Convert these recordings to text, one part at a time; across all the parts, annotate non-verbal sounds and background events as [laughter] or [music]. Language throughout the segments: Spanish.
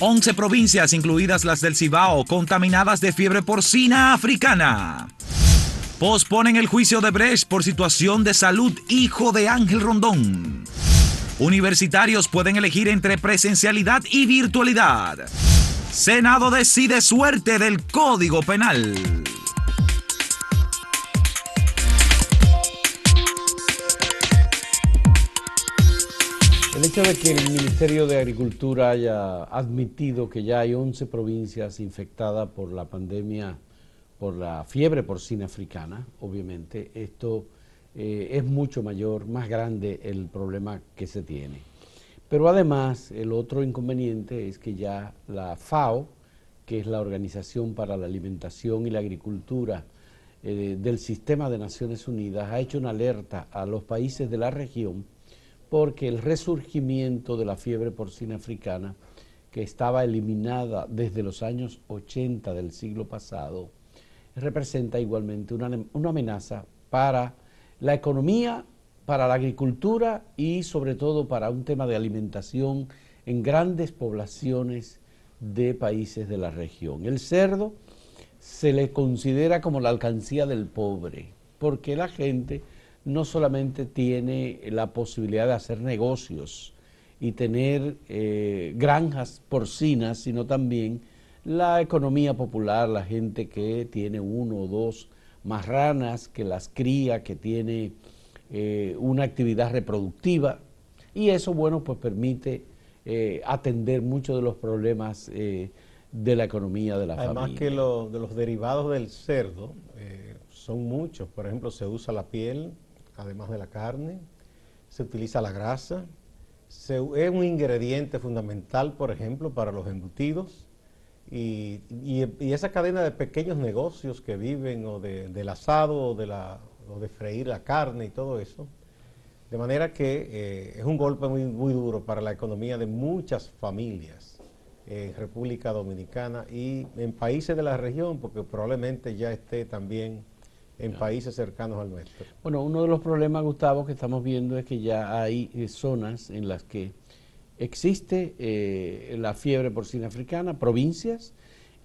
11 provincias, incluidas las del Cibao, contaminadas de fiebre porcina africana. Posponen el juicio de Brecht por situación de salud hijo de Ángel Rondón. Universitarios pueden elegir entre presencialidad y virtualidad. Senado decide suerte del Código Penal. Hecho de que el Ministerio de Agricultura haya admitido que ya hay 11 provincias infectadas por la pandemia, por la fiebre porcina africana, obviamente, esto eh, es mucho mayor, más grande el problema que se tiene. Pero además, el otro inconveniente es que ya la FAO, que es la Organización para la Alimentación y la Agricultura eh, del Sistema de Naciones Unidas, ha hecho una alerta a los países de la región porque el resurgimiento de la fiebre porcina africana, que estaba eliminada desde los años 80 del siglo pasado, representa igualmente una, una amenaza para la economía, para la agricultura y sobre todo para un tema de alimentación en grandes poblaciones de países de la región. El cerdo se le considera como la alcancía del pobre, porque la gente no solamente tiene la posibilidad de hacer negocios y tener eh, granjas porcinas, sino también la economía popular, la gente que tiene uno o dos marranas, que las cría, que tiene eh, una actividad reproductiva. Y eso, bueno, pues permite eh, atender muchos de los problemas de la economía de la familia. Además que lo, de los derivados del cerdo son muchos. Por ejemplo, se usa la piel, además de la carne, se utiliza la grasa, es un ingrediente fundamental, por ejemplo, para los embutidos. Y, esa cadena de pequeños negocios que viven o del asado o de, la, de freír la carne y todo eso, de manera que eh, es un golpe muy, muy duro para la economía de muchas familias en República Dominicana y en países de la región, porque probablemente ya esté también en países cercanos al nuestro. Bueno, uno de los problemas, Gustavo, que estamos viendo es que ya hay eh, zonas en las que existe eh, la fiebre porcina africana, provincias,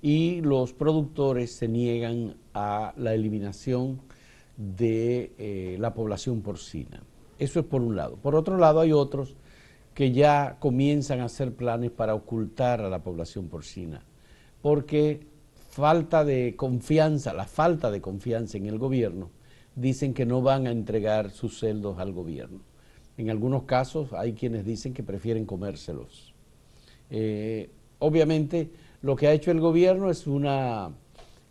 y los productores se niegan a la eliminación de eh, la población porcina. Eso es por un lado. Por otro lado, hay otros que ya comienzan a hacer planes para ocultar a la población porcina, porque falta de confianza, la falta de confianza en el gobierno, dicen que no van a entregar sus celdos al gobierno. En algunos casos hay quienes dicen que prefieren comérselos. Eh, obviamente lo que ha hecho el gobierno es una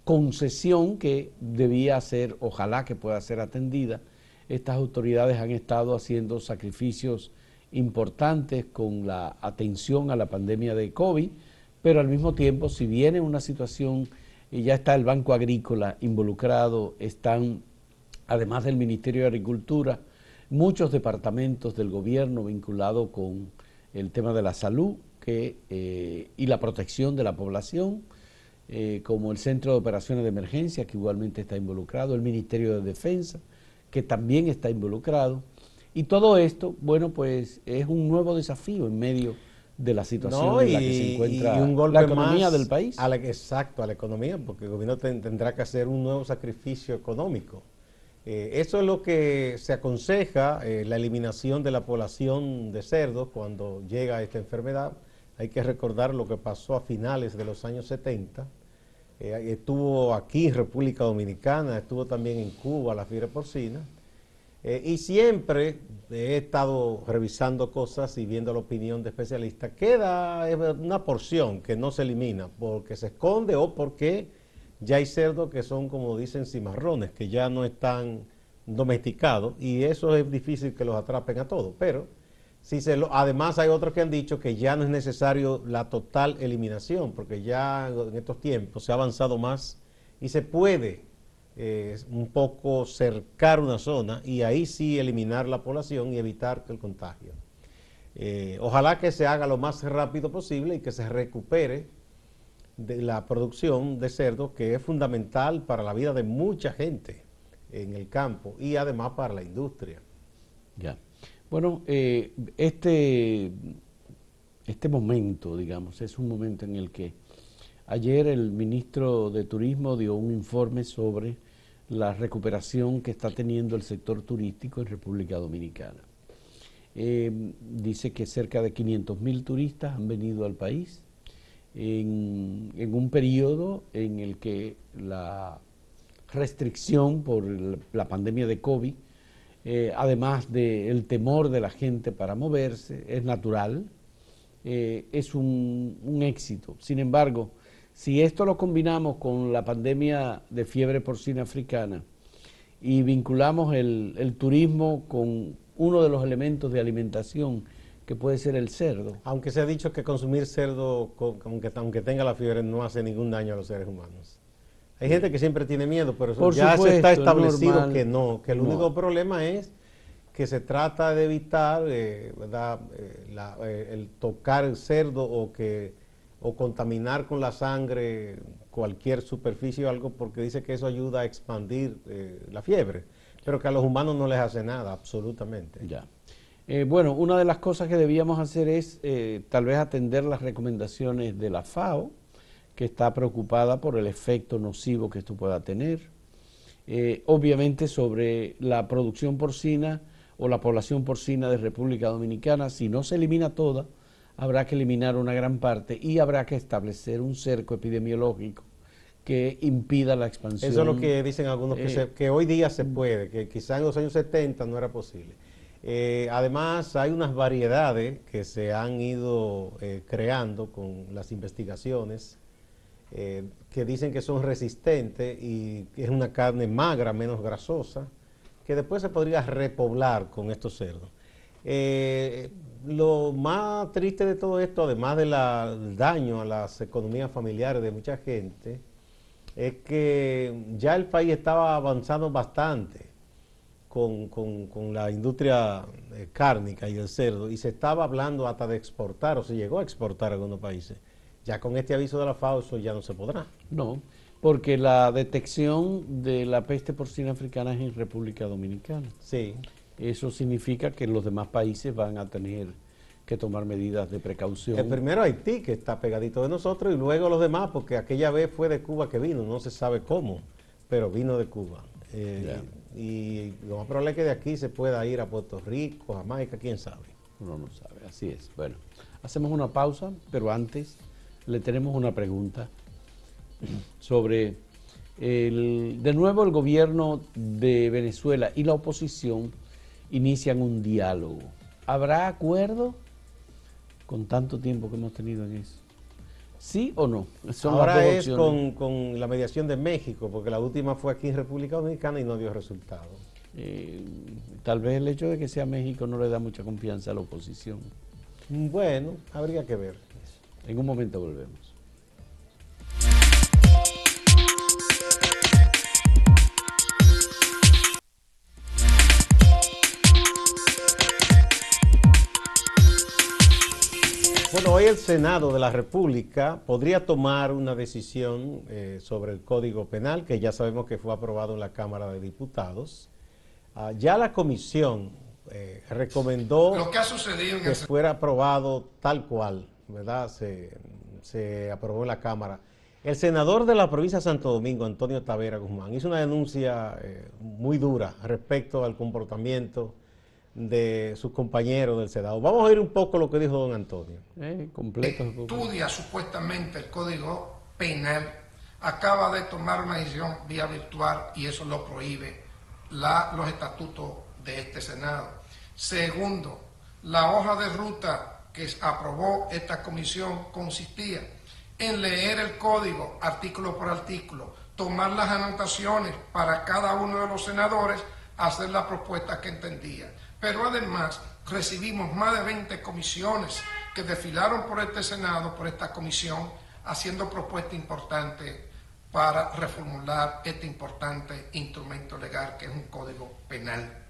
concesión que debía ser, ojalá que pueda ser atendida. Estas autoridades han estado haciendo sacrificios importantes con la atención a la pandemia de COVID, pero al mismo tiempo, si viene una situación y ya está el Banco Agrícola involucrado, están, además del Ministerio de Agricultura, muchos departamentos del gobierno vinculados con el tema de la salud que, eh, y la protección de la población, eh, como el Centro de Operaciones de Emergencia, que igualmente está involucrado, el Ministerio de Defensa, que también está involucrado. Y todo esto, bueno, pues es un nuevo desafío en medio de la situación en la que se encuentra la economía del país. A la, exacto, a la economía, porque el gobierno tendrá que hacer un nuevo sacrificio económico. Eh, eso es lo que se aconseja, eh, la eliminación de la población de cerdos cuando llega esta enfermedad. Hay que recordar lo que pasó a finales de los años 70. Eh, estuvo aquí en República Dominicana, estuvo también en Cuba la fiebre porcina eh, y siempre he estado revisando cosas y viendo la opinión de especialistas. Queda una porción que no se elimina porque se esconde o porque ya hay cerdos que son, como dicen, cimarrones, que ya no están domesticados y eso es difícil que los atrapen a todos. Pero si se lo, además hay otros que han dicho que ya no es necesario la total eliminación porque ya en estos tiempos se ha avanzado más y se puede un poco cercar una zona y ahí sí eliminar la población y evitar el contagio. Eh, ojalá que se haga lo más rápido posible y que se recupere de la producción de cerdos, que es fundamental para la vida de mucha gente en el campo y además para la industria. Ya. Bueno, eh, este, este momento, digamos, es un momento en el que ayer el ministro de Turismo dio un informe sobre la recuperación que está teniendo el sector turístico en República Dominicana. Eh, dice que cerca de 500 mil turistas han venido al país en, un periodo en el que la restricción por la pandemia de COVID, eh, además del temor de la gente para moverse, es natural, eh, es un, éxito. Sin embargo, si esto lo combinamos con la pandemia de fiebre porcina africana y vinculamos el turismo con uno de los elementos de alimentación que puede ser el cerdo. Aunque se ha dicho que consumir cerdo, aunque, aunque tenga la fiebre, no hace ningún daño a los seres humanos. Hay gente que siempre tiene miedo, pero ya se está establecido que no, que el único problema es que se trata de evitar eh, ¿verdad? Eh, eh, el tocar el cerdo o que o contaminar con la sangre cualquier superficie o algo porque dice que eso ayuda a expandir la fiebre, pero que a los humanos no les hace nada, absolutamente. Eh, bueno, una de las cosas que debíamos hacer es eh, tal vez atender las recomendaciones de la FAO, que está preocupada por el efecto nocivo que esto pueda tener. Eh, obviamente sobre la producción porcina o la población porcina de República Dominicana, si no se elimina toda, habrá que eliminar una gran parte y habrá que establecer un cerco epidemiológico que impida la expansión. Eso es lo que dicen algunos, que, que hoy día se puede, que quizá en los años 70 no era posible. Eh, además, hay unas variedades que se han ido eh, creando con las investigaciones eh, que dicen que son resistentes y que es una carne magra, menos grasosa, que después se podría repoblar con estos cerdos. Lo más triste de todo esto, además del daño a las economías familiares de mucha gente, es que ya el país estaba avanzando bastante con, la industria eh, cárnica y el cerdo y se estaba hablando hasta de exportar o se llegó a exportar a algunos países. Ya con este aviso de la FAO eso ya no se podrá. No, porque la detección de la peste porcina africana es en República Dominicana. Sí. Eso significa que los demás países van a tener que tomar medidas de precaución. El primero Haití, que está pegadito de nosotros, y luego los demás, porque aquella vez fue de Cuba que vino, no se sabe cómo, pero vino de Cuba. Eh, y lo más probable es que de aquí se pueda ir a Puerto Rico, Jamaica, quién sabe. Uno no sabe, así es. Bueno, hacemos una pausa, pero antes le tenemos una pregunta sobre el, de nuevo el gobierno de Venezuela y la oposición inician un diálogo. ¿Habrá acuerdo con tanto tiempo que hemos tenido en eso? ¿Sí o no? Ahora es con, la mediación de México, porque la última fue aquí en República Dominicana y no dio resultado. Eh, tal vez el hecho de que sea México no le da mucha confianza a la oposición. Bueno, habría que ver. En un momento volvemos. El Senado de la República podría tomar una decisión eh, sobre el Código Penal, que ya sabemos que fue aprobado en la Cámara de Diputados. Ah, ya la comisión eh, recomendó que, fuera aprobado tal cual, ¿verdad? Se, aprobó en la Cámara. El senador de la provincia de Santo Domingo, Antonio Tavera Guzmán, hizo una denuncia eh, muy dura respecto al comportamiento de sus compañeros del Senado. Vamos a oír un poco lo que dijo don Antonio. Eh, completo. Estudia supuestamente el Código Penal, acaba de tomar una decisión vía virtual y eso lo prohíbe los estatutos de este Senado. Segundo, la hoja de ruta que aprobó esta comisión consistía en leer el código artículo por artículo, tomar las anotaciones para cada uno de los senadores, hacer la propuesta que entendía. Pero además recibimos más de 20 comisiones que desfilaron por este Senado, por esta comisión, haciendo propuestas importantes para reformular este importante instrumento legal que es un código penal.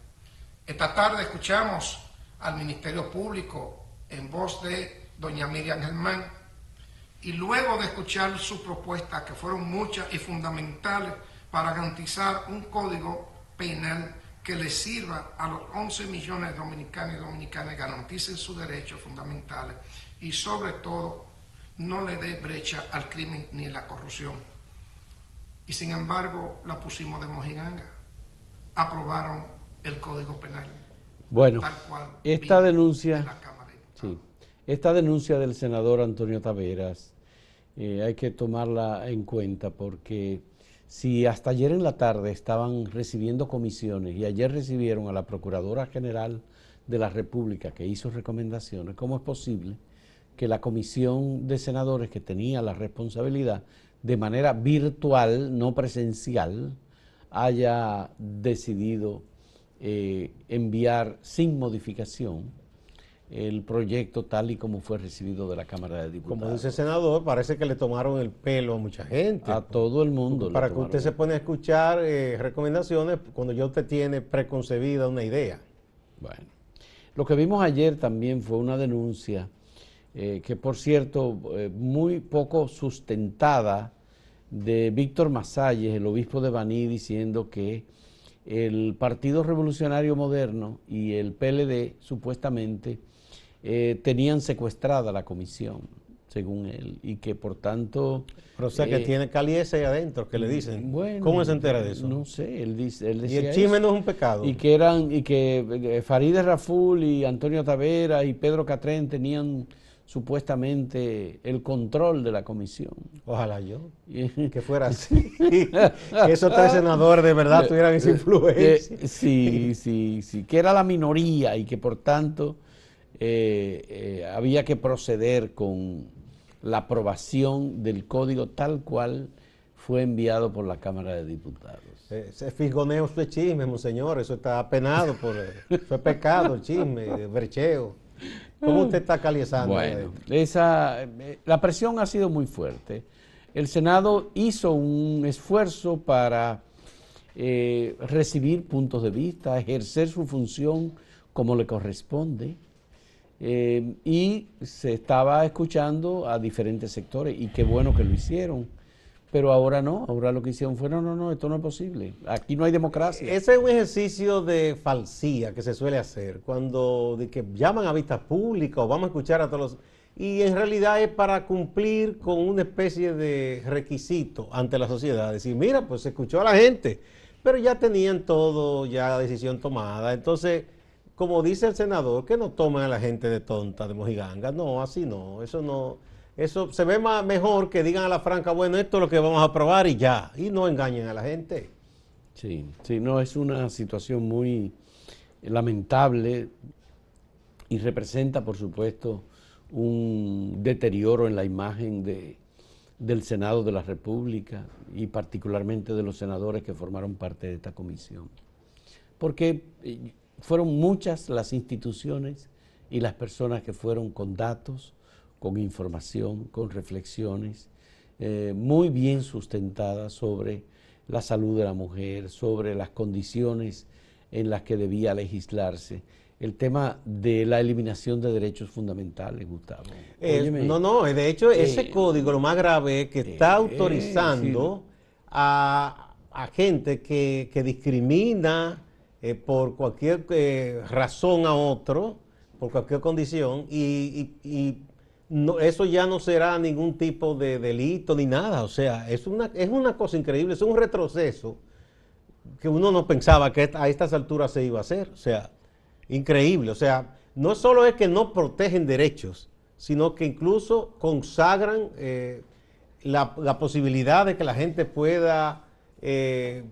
Esta tarde escuchamos al Ministerio Público en voz de doña Miriam Germán y luego de escuchar sus propuestas, que fueron muchas y fundamentales para garantizar un código penal que le sirva a los 11 millones de dominicanos y dominicanas, garanticen sus derechos fundamentales. y sobre todo no le dé brecha al crimen ni a la corrupción. Y sin embargo la pusimos de mojiganga. Aprobaron el Código Penal. Bueno, esta denuncia, sí, esta denuncia del senador Antonio Taveras eh, hay que tomarla en cuenta porque si hasta ayer en la tarde estaban recibiendo comisiones y ayer recibieron a la Procuradora General de la República que hizo recomendaciones, ¿cómo es posible que la comisión de senadores que tenía la responsabilidad de manera virtual, no presencial, haya decidido eh, enviar sin modificación el proyecto tal y como fue recibido de la Cámara de Diputados. Como dice el senador, parece que le tomaron el pelo a mucha gente. A todo el mundo. Para que usted se pone a escuchar eh, recomendaciones cuando ya usted tiene preconcebida una idea. Bueno, lo que vimos ayer también fue una denuncia eh, que, por cierto, eh, muy poco sustentada de Víctor Masalles, el obispo de Baní, diciendo que el Partido Revolucionario Moderno y el PLD supuestamente eh, tenían secuestrada la comisión, según él, y que por tanto... Pero o sea que eh, tiene caliese ahí adentro, que le dicen. Bueno, ¿Cómo se entera de eso? No sé, él, dice, él Y el chisme no es un pecado. Y que eran, y que eh, Farideh Raful y Antonio Tavera y Pedro Catrén tenían supuestamente el control de la comisión. Ojalá yo, [laughs] que fuera así. [laughs] que esos tres senadores de verdad [laughs] tuvieran esa influencia. Sí, sí, sí, que era la minoría y que por tanto eh, eh, había que proceder con la aprobación del código tal cual fue enviado por la Cámara de Diputados. Ese fisgoneo es chisme, monseñor, eso está penado por... Fue pecado el chisme, el brecheo. ¿Cómo usted está calizando? Bueno, esa, eh, la presión ha sido muy fuerte. El Senado hizo un esfuerzo para recibir puntos de vista, ejercer su función como le corresponde. Eh, y se estaba escuchando a diferentes sectores y qué bueno que lo hicieron. Pero ahora no, ahora lo que hicieron fue, no, no, no, esto no es posible. Aquí no hay democracia. Ese es un ejercicio de falsía que se suele hacer cuando de que llaman a vista pública o vamos a escuchar a todos los... Y en realidad es para cumplir con una especie de requisito ante la sociedad. Decir, mira, pues se escuchó a la gente, pero ya tenían todo, ya la decisión tomada. Entonces como dice el senador, que no tomen a la gente de tonta, de mojiganga. No, así no. Eso no. Eso se ve más, mejor que digan a la franca, bueno, esto es lo que vamos a probar y ya. Y no engañen a la gente. Sí, sí, no, es una situación muy lamentable y representa, por supuesto, un deterioro en la imagen de, del Senado de la República y particularmente de los senadores que formaron parte de esta comisión. Porque eh, fueron muchas las instituciones y las personas que fueron con datos, con información, con reflexiones eh, muy bien sustentadas sobre la salud de la mujer, sobre las condiciones en las que debía legislarse. El tema de la eliminación de derechos fundamentales, Gustavo. no, no, de hecho ese eh, código lo más grave es que está eh, autorizando a, a, gente que, que discrimina, eh, por cualquier eh, razón a otro, por cualquier condición, y, eso ya no será ningún tipo de delito ni nada. O sea, es una, es una cosa increíble, es un retroceso que uno no pensaba que a estas alturas se iba a hacer. O sea, increíble. O sea, no solo es que no protegen derechos, sino que incluso consagran eh, la, la, posibilidad de que la gente pueda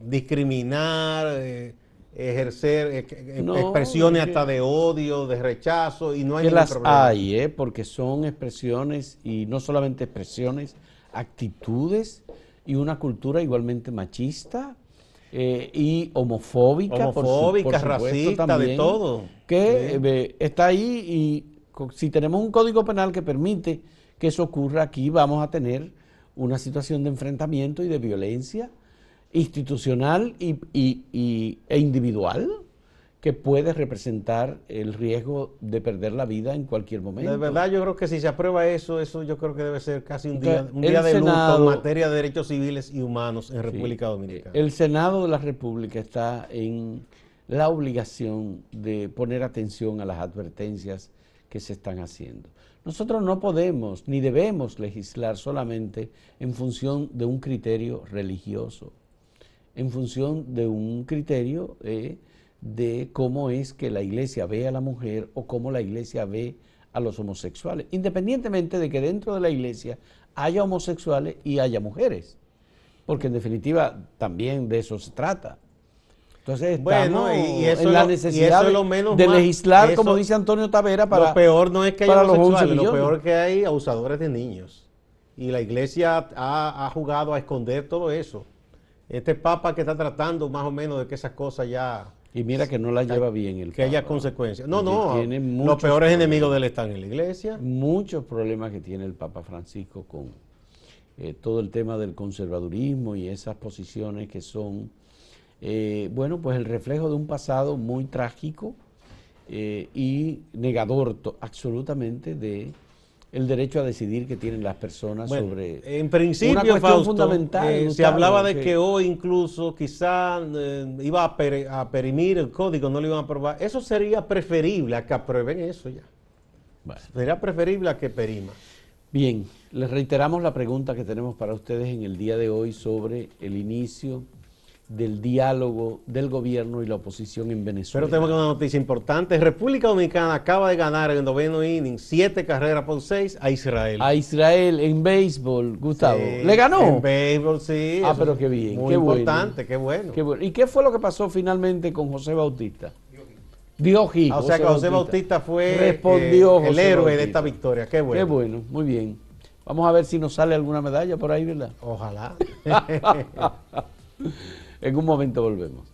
discriminar ejercer eh, eh, expresiones hasta de odio, de rechazo y no hay que las hay, ¿eh? porque son expresiones y no solamente expresiones, actitudes y una cultura igualmente machista y homofóbica, homofóbica, racista, de todo, que está ahí y si tenemos un código penal que permite que eso ocurra aquí, vamos a tener una situación de enfrentamiento y de violencia institucional y, e individual que puede representar el riesgo de perder la vida en cualquier momento. De verdad, yo creo que si se aprueba eso, eso yo creo que debe ser casi un día, un día de luto en materia de derechos civiles y humanos en República Dominicana. El Senado de la República está en la obligación de poner atención a las advertencias que se están haciendo. Nosotros no podemos ni debemos legislar solamente en función de un criterio religioso, en función de un criterio eh, de cómo es que la iglesia ve a la mujer o cómo la iglesia ve a los homosexuales, independientemente de que dentro de la iglesia haya homosexuales y haya mujeres, porque en definitiva también de eso se trata. Entonces estamos y, en la necesidad de legislar, como dice Antonio Tavera, para Lo peor no es que haya homosexuales, lo peor es que hay abusadores de niños. Y la iglesia ha, ha jugado a esconder todo eso. Este papa que está tratando más o menos de que esas cosas ya y mira que no la lleva bien el Que haya consecuencias. No, no, los peores enemigos de él están en la iglesia. Muchos problemas que tiene el Papa Francisco con eh, todo el tema del conservadurismo y esas posiciones que son, eh, bueno, pues el reflejo de un pasado muy trágico eh, y negador absolutamente de el derecho a decidir que tienen las personas sobre en principio una cuestión fundamental. Eh, se hablaba de que, hoy incluso quizá eh, iba a, perimir el código, no lo iban a aprobar. Eso sería preferible a que aprueben eso ya. Sería preferible a que perima. Bien, les reiteramos la pregunta que tenemos para ustedes en el día de hoy sobre el inicio del diálogo del gobierno y la oposición en Venezuela. Pero tenemos una noticia importante. República Dominicana acaba de ganar en el noveno inning siete carreras por seis a Israel. A Israel en béisbol, Gustavo. ¿Le ganó? En béisbol, sí. Ah, pero qué bien. Muy importante, qué, bueno. ¿Y qué fue lo que pasó finalmente con José Bautista? Dio ah, o sea que José Bautista, fue Respondió eh, el héroe de esta victoria. Qué bueno. Qué bueno, muy bien. Vamos a ver si nos sale alguna medalla por ahí, ¿verdad? Ojalá. [laughs] [laughs] En un momento volvemos.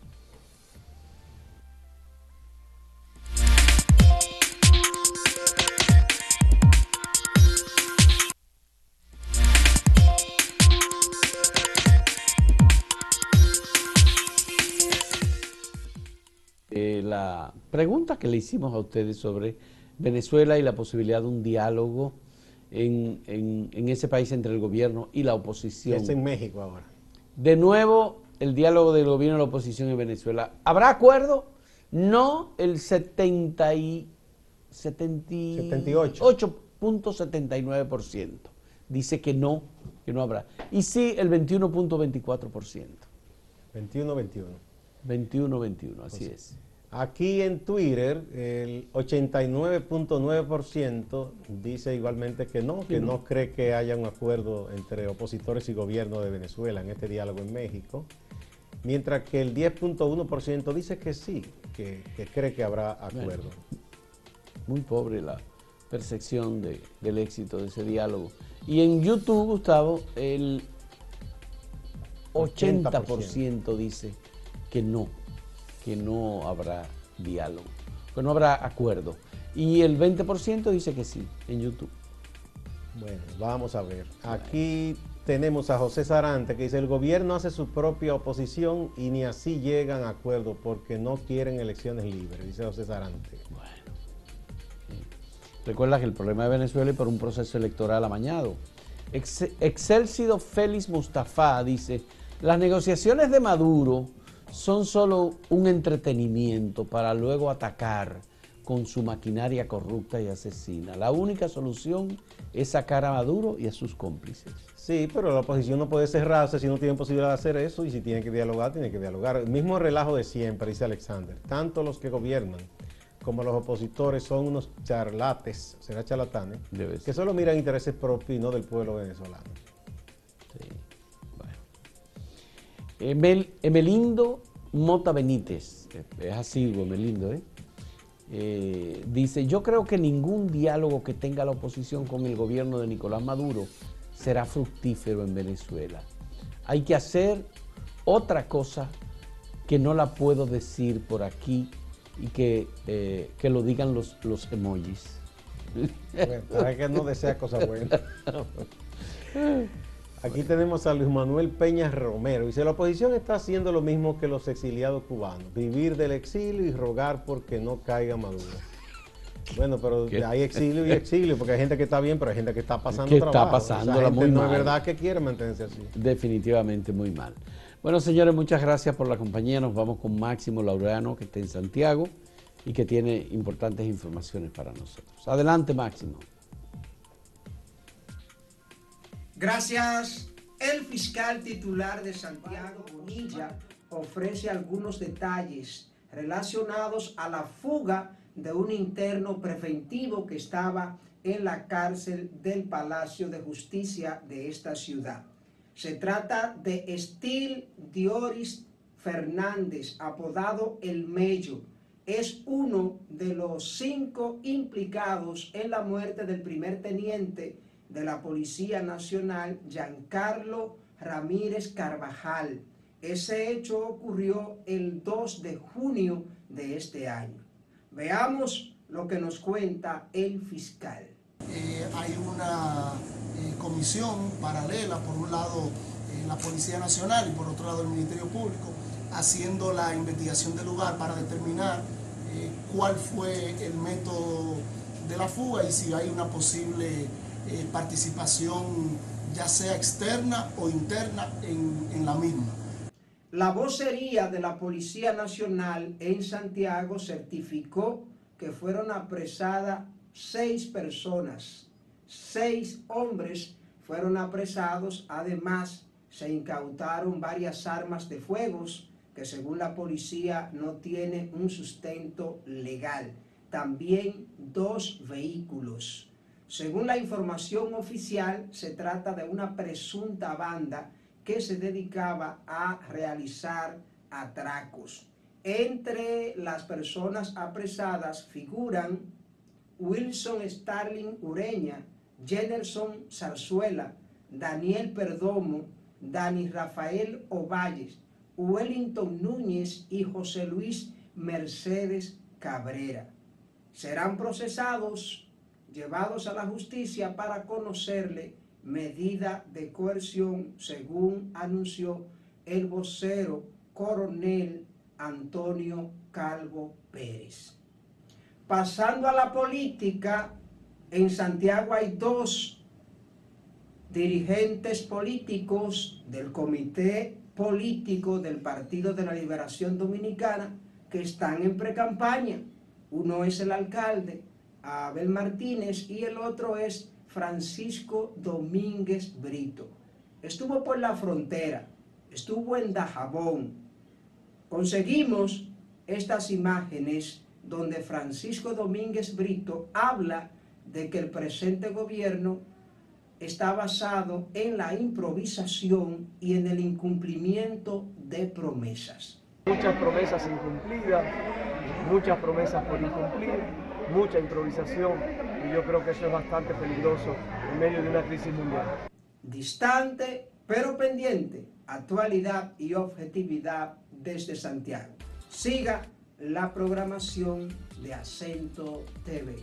Eh, la pregunta que le hicimos a ustedes sobre Venezuela y la posibilidad de un diálogo en, en ese país entre el gobierno y la oposición. Es en México ahora. De nuevo, el diálogo del gobierno y la oposición en Venezuela. ¿Habrá acuerdo? No el 70 y 78.79%. Dice que no, que no habrá. Y sí el 21.24%. 21-21. 21-21, así es. Aquí en Twitter, el 89.9% dice igualmente que no, que no. cree que haya un acuerdo entre opositores y gobierno de Venezuela en este diálogo en México, mientras que el 10.1% dice que sí, que, cree que habrá acuerdo. muy pobre la percepción del éxito de ese diálogo. Y en YouTube, Gustavo, el 80% dice que no que no habrá diálogo, que no habrá acuerdo. Y el 20% dice que sí en YouTube. Bueno, vamos a ver. Aquí tenemos a José Sarante que dice, el gobierno hace su propia oposición y ni así llegan a acuerdo porque no quieren elecciones libres, dice José Sarante. Bueno. Recuerda que el problema de Venezuela es por un proceso electoral amañado. Ex Excelsido Félix Mustafa dice, las negociaciones de Maduro son solo un entretenimiento para luego atacar con su maquinaria corrupta y asesina. La única solución es sacar a Maduro y a sus cómplices. Sí, pero la oposición no puede cerrarse si no tiene posibilidad de hacer eso y si tiene que dialogar, tiene que dialogar. El mismo relajo de siempre, dice Alexander. Tanto los que gobiernan como los opositores son unos charlates, será charlatanes, que solo miran intereses propios y no del pueblo venezolano. Sí. Emelindo Mota Benítez, es así, Emelindo, ¿eh? ¿Eh? dice, yo creo que ningún diálogo que tenga la oposición con el gobierno de Nicolás Maduro será fructífero en Venezuela. Hay que hacer otra cosa que no la puedo decir por aquí y que, eh, que lo digan los, los emojis. para que no desea cosas buenas. [laughs] Aquí tenemos a Luis Manuel Peña Romero. Dice, la oposición está haciendo lo mismo que los exiliados cubanos, vivir del exilio y rogar porque no caiga Maduro. Bueno, pero hay exilio y exilio, porque hay gente que está bien, pero hay gente que está pasando que está pasando muy no es verdad que quiere mantenerse así. Definitivamente muy mal. Bueno, señores, muchas gracias por la compañía. Nos vamos con Máximo Laureano, que está en Santiago y que tiene importantes informaciones para nosotros. Adelante, Máximo. Gracias. El fiscal titular de Santiago Bonilla ofrece algunos detalles relacionados a la fuga de un interno preventivo que estaba en la cárcel del Palacio de Justicia de esta ciudad. Se trata de Estil Dioris Fernández, apodado El Mello. Es uno de los cinco implicados en la muerte del primer teniente de la Policía Nacional, Giancarlo Ramírez Carvajal. Ese hecho ocurrió el 2 de junio de este año. Veamos lo que nos cuenta el fiscal. Eh, hay una eh, comisión paralela, por un lado eh, la Policía Nacional y por otro lado el Ministerio Público, haciendo la investigación del lugar para determinar cuál fue el método de la fuga y si hay una posible participación ya sea externa o interna en, en la misma. La vocería de la Policía Nacional en Santiago certificó que fueron apresadas seis personas, seis hombres fueron apresados, además se incautaron varias armas de fuego que según la policía no tienen un sustento legal, también dos vehículos. Según la información oficial, se trata de una presunta banda que se dedicaba a realizar atracos. Entre las personas apresadas figuran Wilson Starling Ureña, Jennerson Zarzuela, Daniel Perdomo, Dani Rafael Ovalles, Wellington Núñez y José Luis Mercedes Cabrera. Serán procesados, llevados a la justicia para conocerle medida de coerción, según anunció el vocero coronel Antonio Calvo Pérez. Pasando a la política, en Santiago hay dos dirigentes políticos del Comité Político del Partido de la Liberación Dominicana que están en precampaña. Uno es el alcalde, Abel Martínez, y el otro es Francisco Domínguez Brito. Estuvo por la frontera, estuvo en Dajabón. Conseguimos estas imágenes donde Francisco Domínguez Brito habla de que el presente gobierno está basado en la improvisación y en el incumplimiento de promesas. Muchas promesas incumplidas, muchas promesas por incumplir, mucha improvisación y yo creo que eso es bastante peligroso en medio de una crisis mundial. Distante pero pendiente, actualidad y objetividad desde Santiago. Siga la programación de Acento TV.